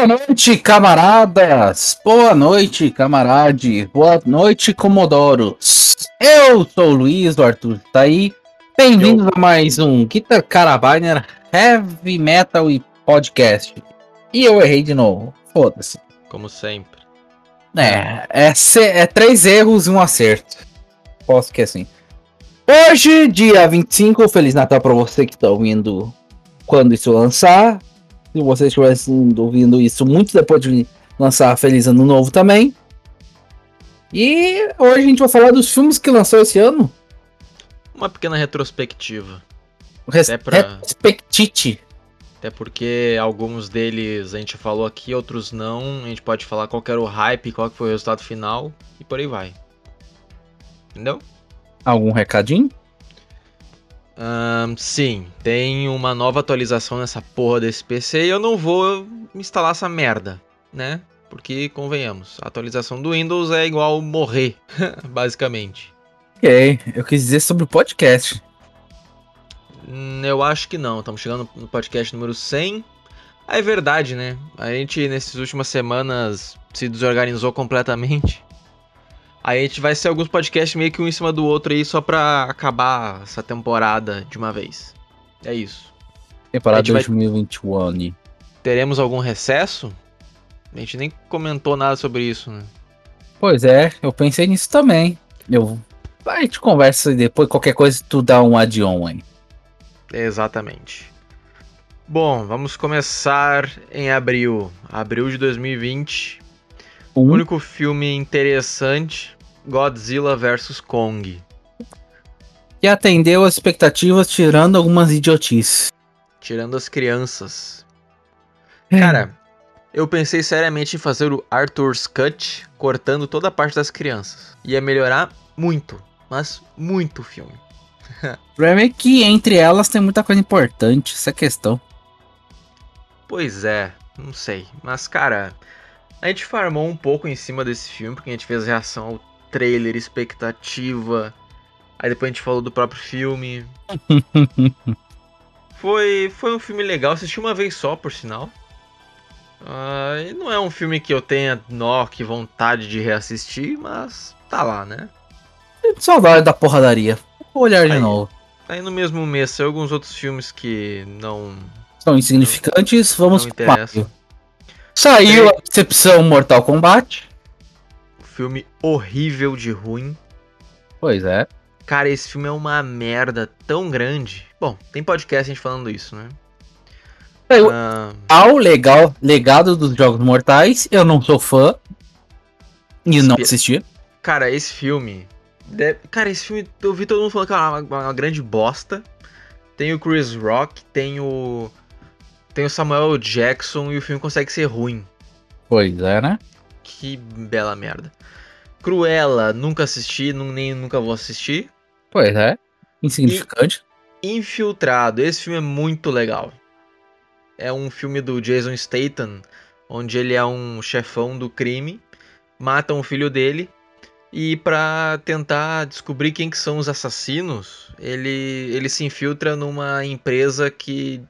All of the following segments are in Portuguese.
Boa noite, camaradas! Boa noite, camarade! Boa noite, comodoros! Eu sou o Luiz, o Arthur tá aí. Bem-vindos a mais um Guitar Carabiner Heavy Metal e Podcast. E eu errei de novo. Foda-se. Como sempre. É, é, é três erros e um acerto. Posso que é assim. Hoje, dia 25, Feliz Natal pra você que tá ouvindo quando isso lançar. Se você estiver ouvindo isso muito depois de lançar, Feliz Ano Novo também. E hoje a gente vai falar dos filmes que lançou esse ano. Uma pequena retrospectiva. Res Até pra- Respectite. Até porque alguns deles a gente falou aqui, outros não. A gente pode falar qual era o hype, qual foi o resultado final e por aí vai. Entendeu? Algum recadinho? Ahn, sim, tem uma nova atualização nessa porra desse PC e eu não vou instalar essa merda, né? Porque, convenhamos, a atualização do Windows é igual morrer, basicamente. Ok, eu quis dizer sobre o podcast. Hum, Eu acho que não. Estamos chegando no podcast número 100. Ah, é verdade, né? A gente, nessas últimas semanas, se desorganizou completamente. Aí a gente vai ser alguns podcasts meio que um em cima do outro aí, só pra acabar essa temporada de uma vez. É isso. Temporada A gente vai- 2021. Teremos algum recesso? A gente nem comentou nada sobre isso, né? Pois é, eu pensei nisso também. Eu. A gente conversa e depois qualquer coisa tu dá um add-on aí. Exatamente. Bom, vamos começar em abril. Abril de 2020. O Um, único filme interessante, Godzilla vs Kong. que atendeu as expectativas, tirando algumas idiotices. Tirando as crianças. Cara, eu pensei seriamente em fazer o Arthur's Cut, cortando toda a parte das crianças. Ia melhorar muito, mas muito o filme. o problema é que entre elas tem muita coisa importante, essa é a questão. Pois é, não sei. Mas, cara, a gente farmou um pouco em cima desse filme, porque a gente fez reação ao trailer, expectativa. Aí depois a gente falou do próprio filme. Foi, foi um filme legal, assisti uma vez só, por sinal. Ah, e não é um filme que eu tenha, nó, que vontade de reassistir, mas tá lá, né? Saudade da porradaria. Vou olhar de Aí. novo. Aí no mesmo mês saiu alguns outros filmes que não, São insignificantes, vamos não pro interessam. Mario. Saiu a decepção Mortal Kombat. Filme horrível de ruim. Pois é. Cara, esse filme é uma merda tão grande. Bom, tem podcast a gente falando isso, né? Saiu Ah, ao legal, legado dos Jogos Mortais. Eu não sou fã. E não assisti. cara, esse filme. de- Cara, esse filme eu vi todo mundo falando que é uma, uma grande bosta. Tem o Chris Rock, tem o. Tem o Samuel Jackson e o filme consegue ser ruim. Pois é, né? Que bela merda. Cruella, nunca assisti, nem nunca vou assistir. Pois é. Insignificante. Infiltrado, esse filme é muito legal. É um filme do Jason Statham, onde ele é um chefão do crime, matam o filho dele e pra tentar descobrir quem que são os assassinos, ele ele se infiltra numa empresa que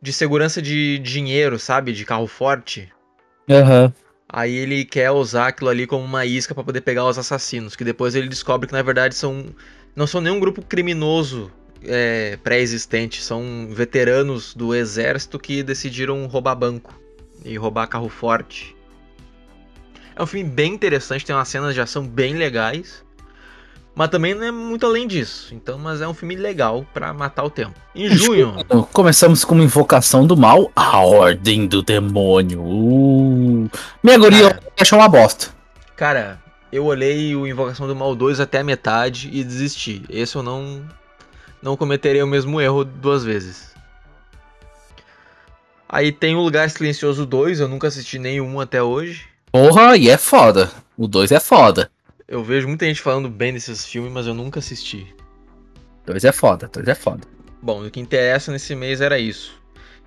de segurança de dinheiro, sabe, de carro forte. Aham. Aí ele quer usar aquilo ali como uma isca pra poder pegar os assassinos, que depois ele descobre que na verdade são não são nenhum grupo criminoso é, pré-existente, são veteranos do exército que decidiram roubar banco e roubar carro forte. É um filme bem interessante, tem umas cenas de ação bem legais, mas também não é muito além disso. Então, mas é um filme legal pra matar o tempo. Em junho, Então, Começamos com uma invocação do mal, a ordem do demônio. Uh. Minha guria achou uma bosta. Cara, eu olhei o Invocação do Mal 2 até a metade e desisti. Esse eu não não cometerei o mesmo erro duas vezes. Aí tem o Lugar Silencioso 2, eu nunca assisti nenhum até hoje. Porra, e é foda. O 2 é foda. Eu vejo muita gente falando bem desses filmes, mas eu nunca assisti. 2 é foda, 2 é foda. Bom, o que interessa nesse mês era isso.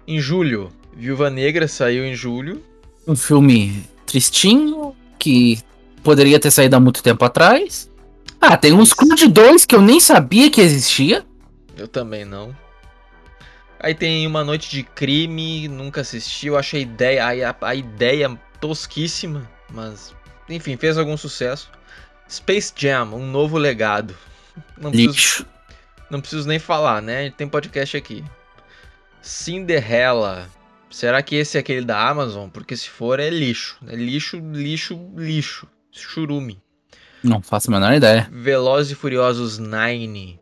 Em julho, Viúva Negra saiu em julho. Um filme tristinho, que poderia ter saído há muito tempo atrás. Ah, tem uns. Creed 2 que eu nem sabia que existia. Eu também não. Aí tem Uma Noite de Crime, nunca assisti, eu achei a ideia, a, a ideia tosquíssima, mas enfim, fez algum sucesso. Space Jam, um novo legado. Não preciso, Lixo. não preciso nem falar, né? Tem podcast aqui. Cinderella. Será que esse é aquele da Amazon? Porque se for, é lixo. É lixo, lixo, lixo. Churume. Não faço a menor ideia. Velozes e Furiosos 9.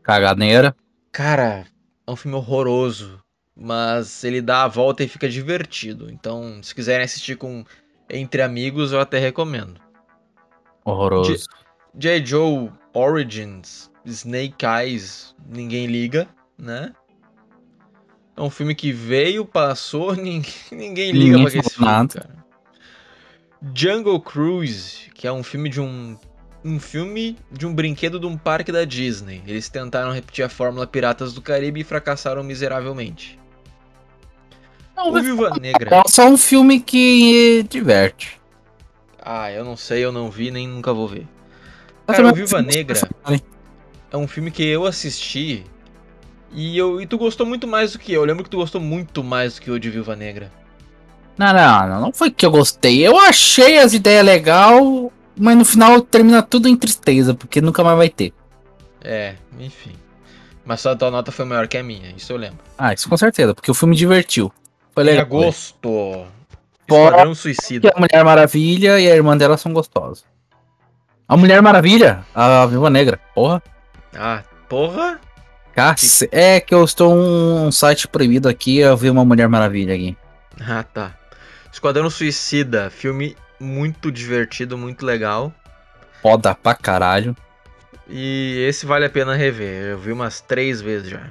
Caganeira. Cara, é um filme horroroso. Mas ele dá a volta e fica divertido. Então, se quiserem assistir com entre amigos, eu até recomendo. Horroroso. J. Joe Origins, Snake Eyes, ninguém liga, né? É um filme que veio, passou, ninguém, ninguém liga ninguém pra esse filme, nada. cara. Jungle Cruise, que é um filme de um um filme de um brinquedo de um parque da Disney. Eles tentaram repetir a fórmula Piratas do Caribe e fracassaram miseravelmente. Não, o Viva Negra. É só um filme que diverte. Ah, eu não sei, eu não vi, nem nunca vou ver. Cara, o Viva Negra é um filme que eu assisti e, eu, e tu gostou muito mais do que eu. Eu lembro que tu gostou muito mais do que eu de Viva Negra. Não, não, não, não foi que eu gostei. Eu achei as ideias legal, mas no final termina tudo em tristeza, porque nunca mais vai ter. É, enfim. Mas só a tua nota foi maior que a minha, isso eu lembro. Ah, isso com certeza, porque o filme divertiu. Foi legal. Em agosto. Esquadrão Suicida. A Mulher Maravilha e a irmã dela são gostosas. A Mulher Maravilha, a Viva Negra, porra. Ah, porra? Cace... É que eu estou um site proibido aqui, eu vi uma Mulher Maravilha aqui. Ah, tá. Esquadrão Suicida, filme muito divertido, muito legal. Foda pra caralho. E esse vale a pena rever. Eu vi umas três vezes já.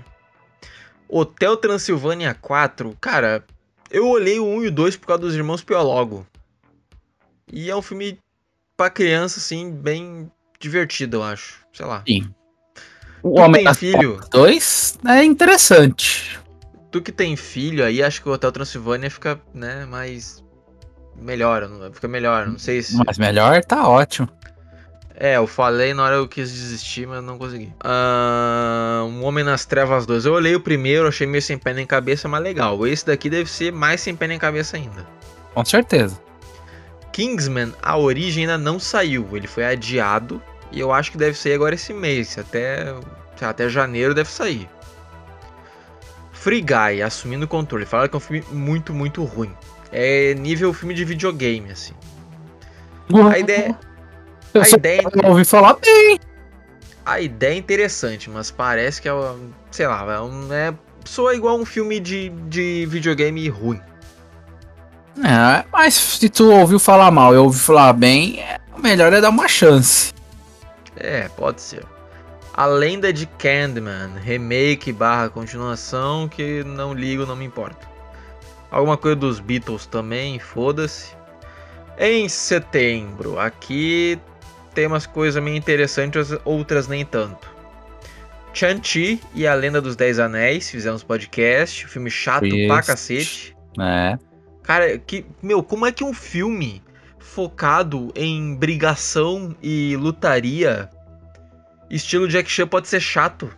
Hotel Transilvânia 4, cara, eu olhei o 1 e o 2 por causa dos irmãos Piologo. E é um filme pra criança, assim, bem divertido, eu acho. Sei lá. Sim. O tu Homem tem filho? 2 é interessante. Tu que tem filho aí, acho que o Hotel Transilvânia fica, né, mais. Melhor, fica melhor, não sei se. Mas melhor tá ótimo. É, eu falei na hora eu quis desistir, mas não consegui. Uh, um Homem nas Trevas 2. Eu olhei o primeiro, achei meio sem pé nem cabeça, mas legal. Esse daqui deve ser mais sem pé nem cabeça ainda. Com certeza. Kingsman, a origem ainda não saiu. Ele foi adiado. E eu acho que deve sair agora esse mês. Até, até janeiro deve sair. Free Guy, assumindo o controle. Falaram que é um filme muito, muito ruim. É nível filme de videogame, assim. A ideia, eu a ideia eu ouvi falar bem. A ideia é interessante, mas parece que é, sei lá, é, um, é soa igual um filme de, de videogame ruim. É, mas se tu ouviu falar mal e ouviu falar bem, é, o melhor é dar uma chance. É, pode ser. A Lenda de Candyman, remake barra continuação, que não ligo, não me importa. Alguma coisa dos Beatles também, foda-se. Em setembro, aqui tem umas coisas meio interessantes, outras nem tanto. Chan-Chi e a Lenda dos Dez Anéis, fizemos podcast, filme chato Isso. pra cacete. É. Cara, que, meu, como é que um filme focado em brigação e lutaria, estilo Jack Chan, pode ser chato?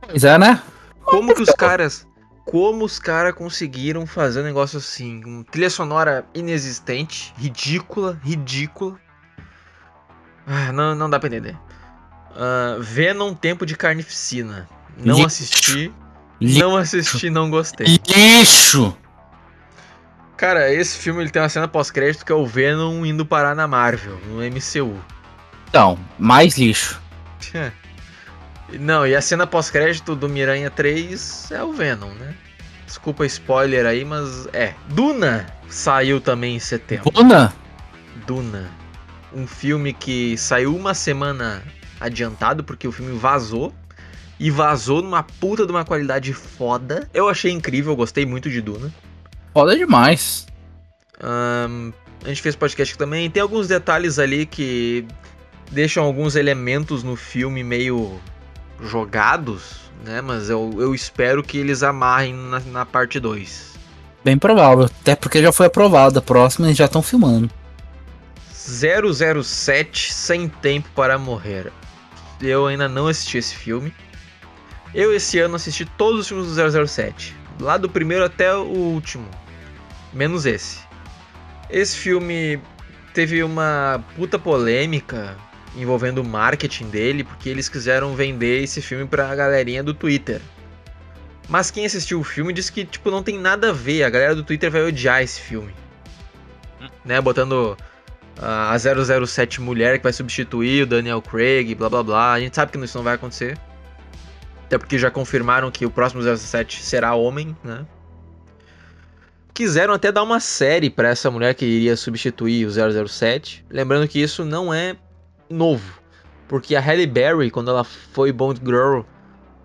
Pois é, né? Como que os caras. Como os caras conseguiram fazer um negócio assim? Um trilha sonora inexistente, ridícula, ridícula. Ah, não, não dá pra entender. Uh, Venom Tempo de Carnificina. Não Lixo. assisti. Lixo. Não assisti, não gostei. Lixo! Cara, esse filme ele tem uma cena pós-crédito que é o Venom indo parar na Marvel, no MCU. Então, mais lixo. Não, e a cena pós-crédito do Miranha 3 é o Venom, né? Desculpa spoiler aí, mas é. Duna saiu também em setembro. Duna? Duna um filme que saiu uma semana adiantado, porque o filme vazou. E vazou numa puta de uma qualidade foda. Eu achei incrível, gostei muito de Duna. Foda demais. Um, a gente fez podcast também. Tem alguns detalhes ali que deixam alguns elementos no filme meio jogados, né? Mas eu, eu espero que eles amarrem na, na parte 2. Bem provável, até porque já foi aprovado. A próxima e já estão filmando. 007 Sem Tempo para Morrer. Eu ainda não assisti esse filme. Eu esse ano assisti todos os filmes do 007, lá do primeiro até o último, menos esse. Esse filme teve uma puta polêmica envolvendo o marketing dele, porque eles quiseram vender esse filme pra galerinha do Twitter. Mas quem assistiu o filme disse que tipo não tem nada a ver, a galera do Twitter vai odiar esse filme. Né, botando a 007 mulher que vai substituir o Daniel Craig, blá blá blá. A gente sabe que isso não vai acontecer. Até porque já confirmaram que o próximo 07 será homem, né? Quiseram até dar uma série para essa mulher que iria substituir o 007. Lembrando que isso não é novo. Porque a Halle Berry, quando ela foi Bond Girl,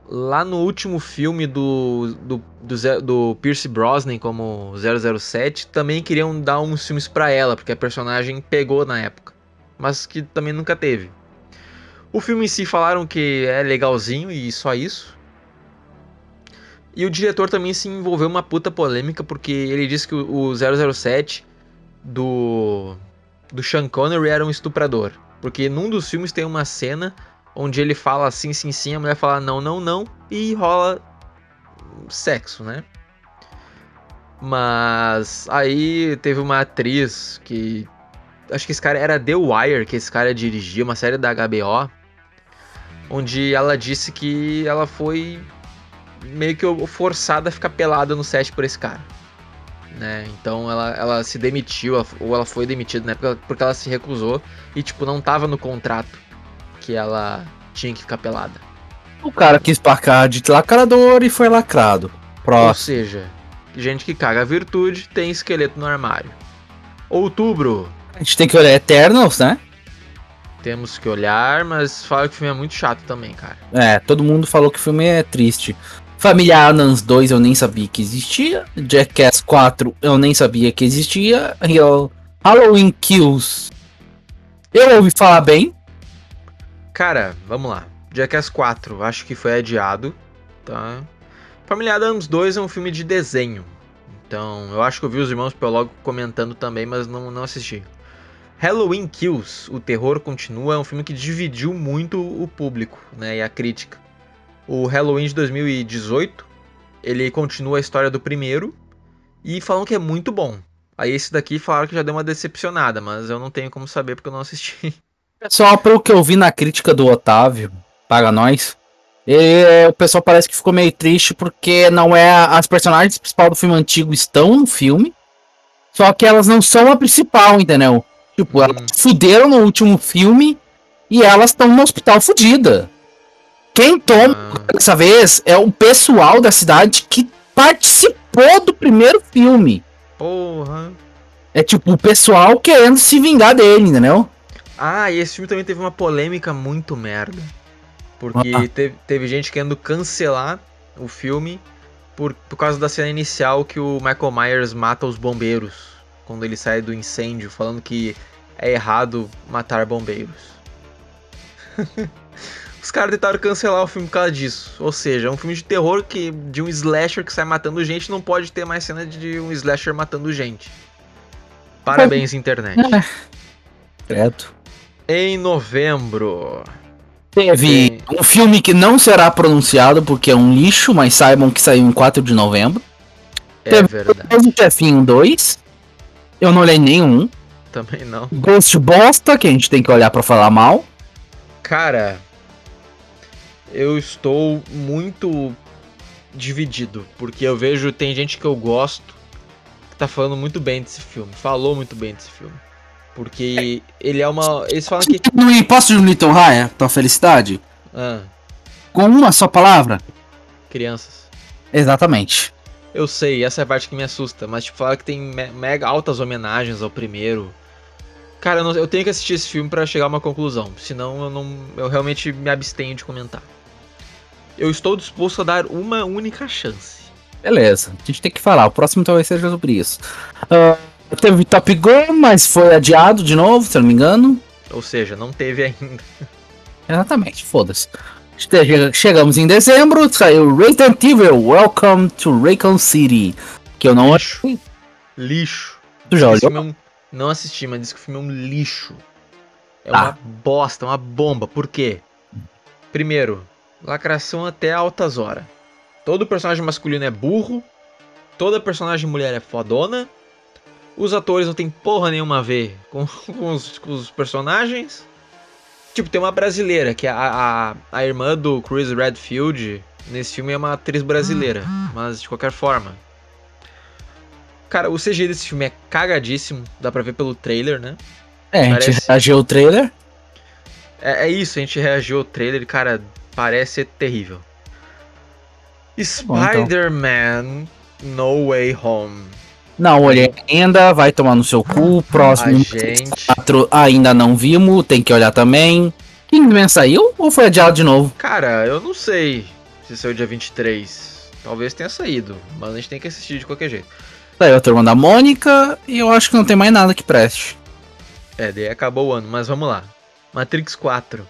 lá no último filme do, do, do, do Pierce Brosnan como 007, também queriam dar uns filmes para ela, porque a personagem pegou na época. Mas que também nunca teve. O filme em si falaram que é legalzinho e só isso. E o diretor também se envolveu uma puta polêmica porque ele disse que o 007 do do Sean Connery era um estuprador. Porque num dos filmes tem uma cena onde ele fala sim, sim, sim, a mulher fala não, não, não, e rola sexo, né? Mas aí teve uma atriz que. Acho que esse cara era The Wire, que esse cara dirigia, uma série da HBO. Onde ela disse que ela foi meio que forçada a ficar pelada no set por esse cara. Né? Então ela, ela se demitiu, ou ela foi demitida na época porque ela se recusou e tipo não tava no contrato que ela tinha que ficar pelada. O cara quis parcar de lacrador e foi lacrado. Próximo. Ou seja, gente que caga a virtude tem esqueleto no armário. Outubro. A gente tem que olhar Eternals, né? Temos que olhar, mas fala que o filme é muito chato também, cara. É, todo mundo falou que o filme é triste. Família Adams 2 eu nem sabia que existia. Jackass 4 eu nem sabia que existia. Halloween Kills eu ouvi falar bem. Cara, vamos lá. Jackass 4 acho que foi adiado, tá? Família Adams 2 é um filme de desenho. Então, eu acho que eu vi os irmãos Piologo comentando também, mas não, não assisti. Halloween Kills, O Terror Continua, é um filme que dividiu muito o público né, e a crítica. O Halloween de 2018, ele continua a história do primeiro e falam que é muito bom. Aí esse daqui falaram que já deu uma decepcionada, mas eu não tenho como saber porque eu não assisti. Só pelo que eu vi na crítica do Otávio, para nós, e, o pessoal parece que ficou meio triste porque não é as personagens principais do filme antigo estão no filme, só que elas não são a principal, entendeu? Tipo, hum. elas fuderam no último filme e elas estão no hospital fudida. Quem toma ah. dessa vez é o pessoal da cidade que participou do primeiro filme. Porra. É tipo o pessoal querendo se vingar dele, entendeu? Ah, e esse filme também teve uma polêmica muito merda. Porque ah. teve, teve gente querendo cancelar o filme por, por causa da cena inicial que o Michael Myers mata os bombeiros. Quando ele sai do incêndio, falando que é errado matar bombeiros. Os caras tentaram cancelar o filme por causa disso. Ou seja, é um filme de terror que de um slasher que sai matando gente não pode ter mais cena de um slasher matando gente. Parabéns, internet. Certo. Em novembro. Teve um filme que não será pronunciado porque é um lixo, mas saibam que saiu em 4 de novembro. É Teve verdade. O Chefinho 2. Eu não olhei nenhum. Também não. Ghost Bosta, que a gente tem que olhar para falar mal. Cara, eu estou muito dividido, porque eu vejo tem gente que eu gosto que tá falando muito bem desse filme, falou muito bem desse filme. Porque ele é uma. Eles falam que. No Posso de Little Raya, tua felicidade? Ah. Com uma só palavra? Crianças. Exatamente. Eu sei, essa é a parte que me assusta, mas tipo, fala que tem mega altas homenagens ao primeiro. Cara, eu, não, eu tenho que assistir esse filme para chegar a uma conclusão, senão eu não. Eu realmente me abstenho de comentar eu estou disposto a dar uma única chance. Beleza, a gente tem que falar. O próximo talvez seja sobre isso. Uh, teve Top Gun, mas foi adiado de novo, se eu não me engano. Ou seja, não teve ainda. Exatamente, foda-se. Chegamos em dezembro, saiu Resident Evil Welcome to Raycon City. Que eu não acho. Lixo. Tu já olhou? É um... Não assisti, mas disse que o filme é um lixo. É ah. uma bosta, uma bomba. Por quê? Primeiro, Lacração até altas horas. Todo personagem masculino é burro. Toda personagem mulher é fodona. Os atores não tem porra nenhuma a ver com, com, os, com os, personagens. Tipo, tem uma brasileira, que é a, a, a irmã do Chris Redfield. Nesse filme é uma atriz brasileira. Mas de qualquer forma. Cara, o CG desse filme é cagadíssimo. Dá pra ver pelo trailer, né? É, Parece... a gente reagiu ao trailer. É, é, isso, a gente reagiu ao trailer, cara, parece terrível. Spider-Man No Way Home. Não olhei ainda, vai tomar no seu cu. Próximo. A gente... ainda não vimos, tem que olhar também. Kingman saiu ou foi adiado de novo? Cara, eu não sei se saiu dia 23. Talvez tenha saído, mas a gente tem que assistir de qualquer jeito. Saiu a turma da Mônica e eu acho que não tem mais nada que preste. É, daí acabou o ano, mas vamos lá. Matrix 4.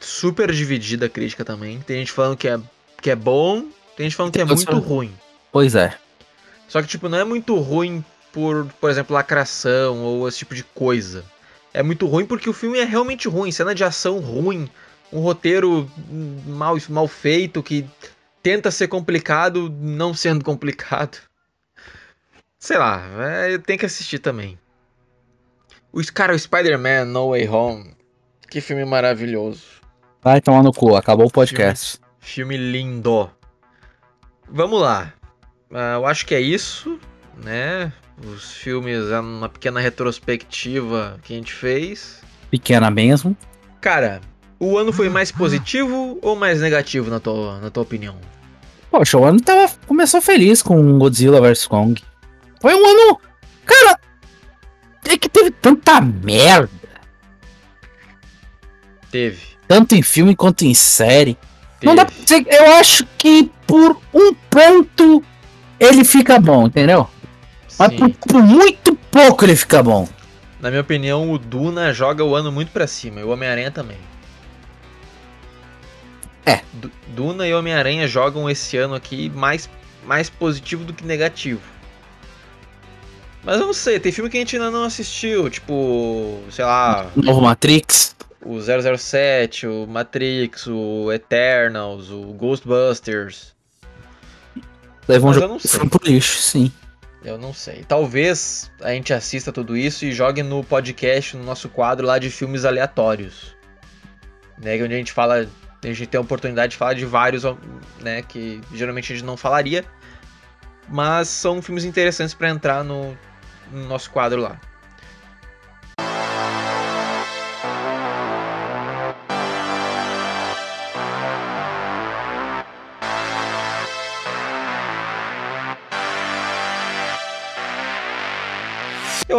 Super dividida a crítica também. Tem gente falando que é, que é bom, tem gente falando que é muito ruim. Pois é. Só que, tipo, não é muito ruim por, por exemplo, lacração ou esse tipo de coisa. É muito ruim porque o filme é realmente ruim. Cena de ação ruim. Um roteiro mal, mal feito que tenta ser complicado não sendo complicado. Sei lá, é, tem que assistir também. O, cara, o Spider-Man No Way Home. Que filme maravilhoso. Vai tomar no cu, acabou o podcast. Filme, filme lindo. Vamos lá. Uh, eu acho que é isso, né? Os filmes, é uma pequena retrospectiva que a gente fez. Pequena mesmo. Cara, o ano foi mais positivo ou mais negativo na tua, na tua opinião? Poxa, o ano tava, começou feliz com Godzilla vs Kong. Foi um ano. Cara, é que teve tanta merda. Teve. Tanto em filme quanto em série. Teve. Não dá pra dizer. Eu acho que por um ponto ele fica bom, entendeu? Sim. Mas por, por, muito pouco ele fica bom. Na minha opinião, o Duna joga o ano muito pra cima. E o Homem-Aranha também. É. Duna e Homem-Aranha jogam esse ano aqui mais, mais positivo do que negativo. Mas eu não sei, tem filme que a gente ainda não assistiu, tipo, sei lá. Novo Matrix. O 007, o Matrix, o Eternals, o Ghostbusters. Levam um pro lixo, sim. Eu não sei. Talvez a gente assista tudo isso e jogue no podcast, no nosso quadro lá de filmes aleatórios. Né, onde a gente fala. A gente tem a oportunidade de falar de vários, né? Que geralmente a gente não falaria. Mas são filmes interessantes para entrar no, no nosso quadro lá.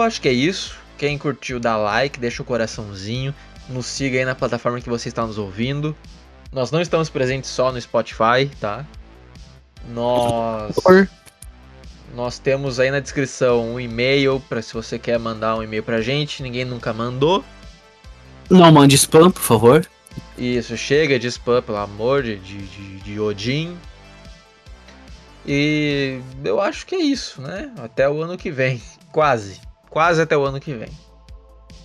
Eu acho que é isso. Quem curtiu, dá like, deixa o coraçãozinho. Nos siga aí na plataforma que você está nos ouvindo. Nós não estamos presentes só no Spotify, tá? Nós. Nós temos aí na descrição um e-mail para se você quer mandar um e-mail pra gente. Ninguém nunca mandou. Não mande spam, por favor. Isso, chega de spam, pelo amor de, de, de Odin. E eu acho que é isso, né? Até o ano que vem. Quase. Quase até o ano que vem.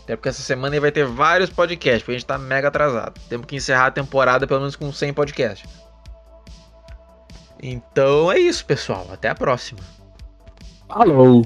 Até porque essa semana vai ter vários podcasts, porque a gente tá mega atrasado. Temos que encerrar a temporada pelo menos com 100 podcasts. Então é isso, pessoal. Até a próxima. Falou!